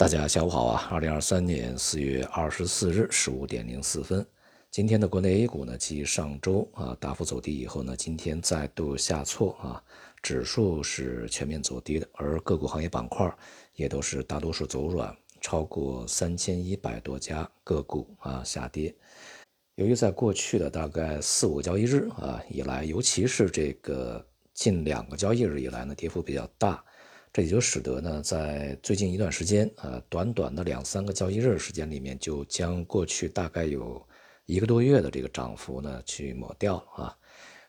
大家下午好啊！二零二三年四月二十四日十五点零四分，今天的国内 A 股呢，继上周啊大幅走低以后呢，今天再度下挫啊，指数是全面走低的，而个股行业板块也都是大多数走软，超过三千一百多家个股啊下跌。由于在过去的大概四五个交易日啊以来，尤其是这个近两个交易日以来呢，跌幅比较大。这也就使得呢，在最近一段时间，呃，短短的两三个交易日时间里面，就将过去大概有一个多月的这个涨幅呢，去抹掉啊。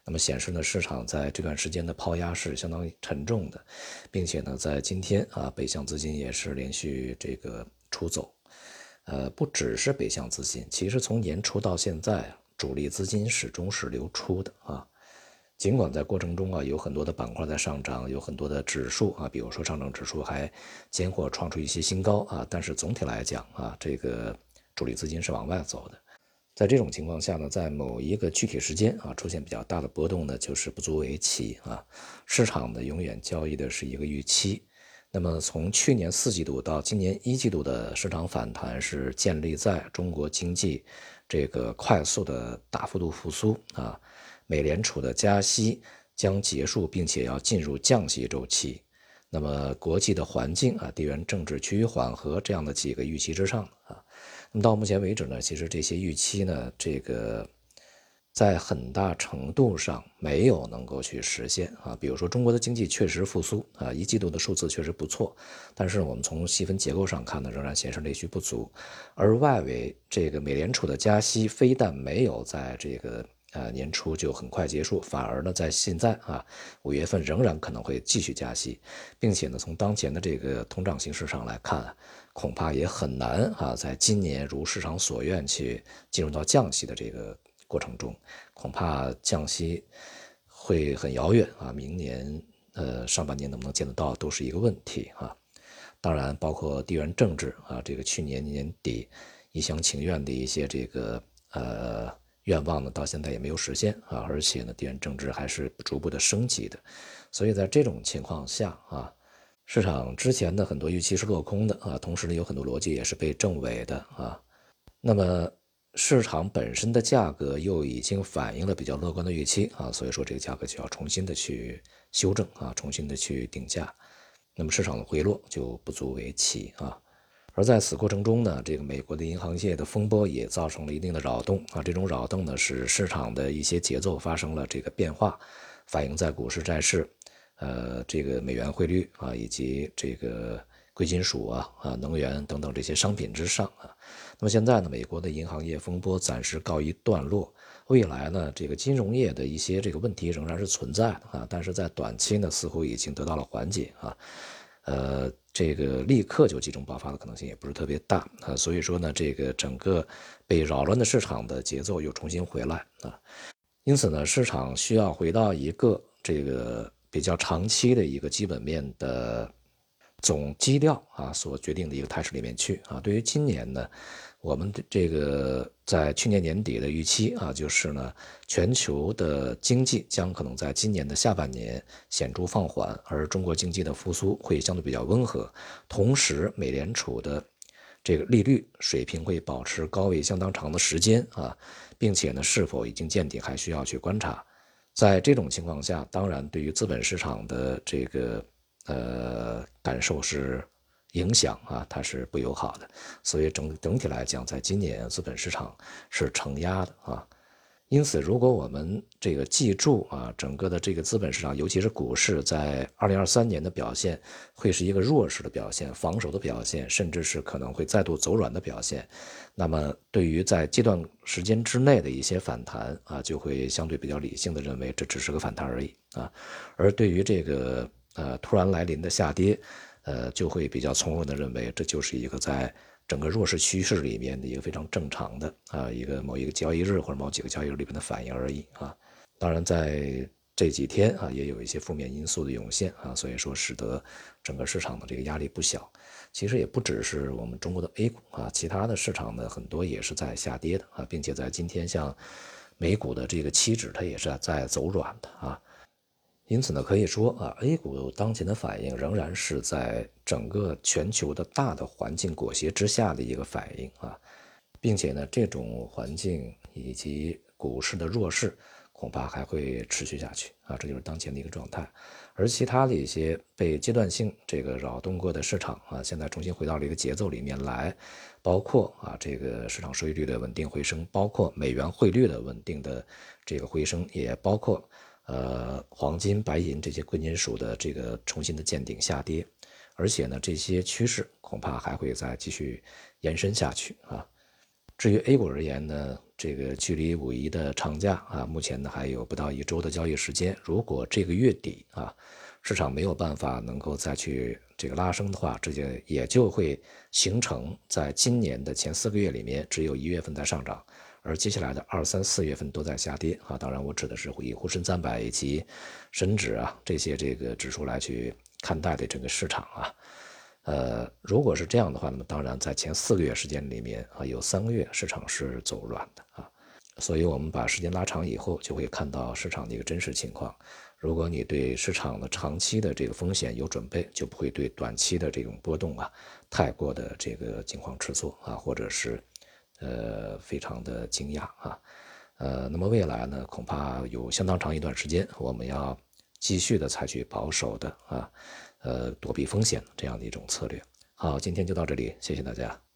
那么显示呢，市场在这段时间的抛压是相当沉重的，并且呢，在今天啊，北向资金也是连续这个出走，呃，不只是北向资金，其实从年初到现在，主力资金始终是流出的啊。尽管在过程中啊有很多的板块在上涨，有很多的指数啊，比如说上证指数还间或创出一些新高啊，但是总体来讲啊，这个主力资金是往外走的。在这种情况下呢，在某一个具体时间啊出现比较大的波动呢，就是不足为奇啊。市场呢永远交易的是一个预期。那么从去年四季度到今年一季度的市场反弹是建立在中国经济这个快速的大幅度复苏啊。美联储的加息将结束，并且要进入降息周期。那么，国际的环境啊，地缘政治趋于缓和，这样的几个预期之上啊。那么到目前为止呢，其实这些预期呢，这个在很大程度上没有能够去实现啊。比如说，中国的经济确实复苏啊，一季度的数字确实不错，但是我们从细分结构上看呢，仍然显示内需不足。而外围这个美联储的加息，非但没有在这个。呃，年初就很快结束，反而呢，在现在啊，五月份仍然可能会继续加息，并且呢，从当前的这个通胀形势上来看，恐怕也很难啊，在今年如市场所愿去进入到降息的这个过程中，恐怕降息会很遥远啊，明年呃上半年能不能见得到都是一个问题啊。当然，包括地缘政治啊，这个去年年底一厢情愿的一些这个呃。愿望呢，到现在也没有实现啊，而且呢，地缘政治还是逐步的升级的，所以在这种情况下啊，市场之前的很多预期是落空的啊，同时呢，有很多逻辑也是被证伪的啊，那么市场本身的价格又已经反映了比较乐观的预期啊，所以说这个价格就要重新的去修正啊，重新的去定价，那么市场的回落就不足为奇啊。而在此过程中呢，这个美国的银行业的风波也造成了一定的扰动啊，这种扰动呢，使市场的一些节奏发生了这个变化，反映在股市、债市，呃，这个美元汇率啊，以及这个贵金属啊、啊能源等等这些商品之上啊。那么现在呢，美国的银行业风波暂时告一段落，未来呢，这个金融业的一些这个问题仍然是存在的啊，但是在短期呢，似乎已经得到了缓解啊。呃，这个立刻就集中爆发的可能性也不是特别大啊，所以说呢，这个整个被扰乱的市场的节奏又重新回来啊，因此呢，市场需要回到一个这个比较长期的一个基本面的总基调啊所决定的一个态势里面去啊。对于今年呢。我们这个在去年年底的预期啊，就是呢，全球的经济将可能在今年的下半年显著放缓，而中国经济的复苏会相对比较温和。同时，美联储的这个利率水平会保持高位相当长的时间啊，并且呢，是否已经见底还需要去观察。在这种情况下，当然对于资本市场的这个呃感受是。影响啊，它是不友好的，所以整整体来讲，在今年资本市场是承压的啊。因此，如果我们这个记住啊，整个的这个资本市场，尤其是股市，在二零二三年的表现会是一个弱势的表现、防守的表现，甚至是可能会再度走软的表现。那么，对于在阶段时间之内的一些反弹啊，就会相对比较理性的认为这只是个反弹而已啊。而对于这个呃突然来临的下跌，呃，就会比较从容的认为，这就是一个在整个弱势趋势里面的一个非常正常的啊，一个某一个交易日或者某几个交易日里面的反应而已啊。当然，在这几天啊，也有一些负面因素的涌现啊，所以说使得整个市场的这个压力不小。其实也不只是我们中国的 A 股啊，其他的市场呢很多也是在下跌的啊，并且在今天像美股的这个期指，它也是在走软的啊。因此呢，可以说啊，A 股当前的反应仍然是在整个全球的大的环境裹挟之下的一个反应啊，并且呢，这种环境以及股市的弱势。恐怕还会持续下去啊，这就是当前的一个状态。而其他的一些被阶段性这个扰动过的市场啊，现在重新回到了一个节奏里面来，包括啊这个市场收益率的稳定回升，包括美元汇率的稳定的这个回升，也包括呃黄金、白银这些贵金属的这个重新的见顶下跌。而且呢，这些趋势恐怕还会再继续延伸下去啊。至于 A 股而言呢，这个距离五一的长假啊，目前呢还有不到一周的交易时间。如果这个月底啊，市场没有办法能够再去这个拉升的话，这就也就会形成在今年的前四个月里面，只有一月份在上涨，而接下来的二三四月份都在下跌啊。当然，我指的是以沪深三百以及深指啊这些这个指数来去看待的整个市场啊。呃，如果是这样的话，那么当然在前四个月时间里面啊，有三个月市场是走软的啊，所以我们把时间拉长以后，就会看到市场的一个真实情况。如果你对市场的长期的这个风险有准备，就不会对短期的这种波动啊，太过的这个惊慌失措啊，或者是呃非常的惊讶啊。呃，那么未来呢，恐怕有相当长一段时间，我们要继续的采取保守的啊。呃，躲避风险这样的一种策略。好，今天就到这里，谢谢大家。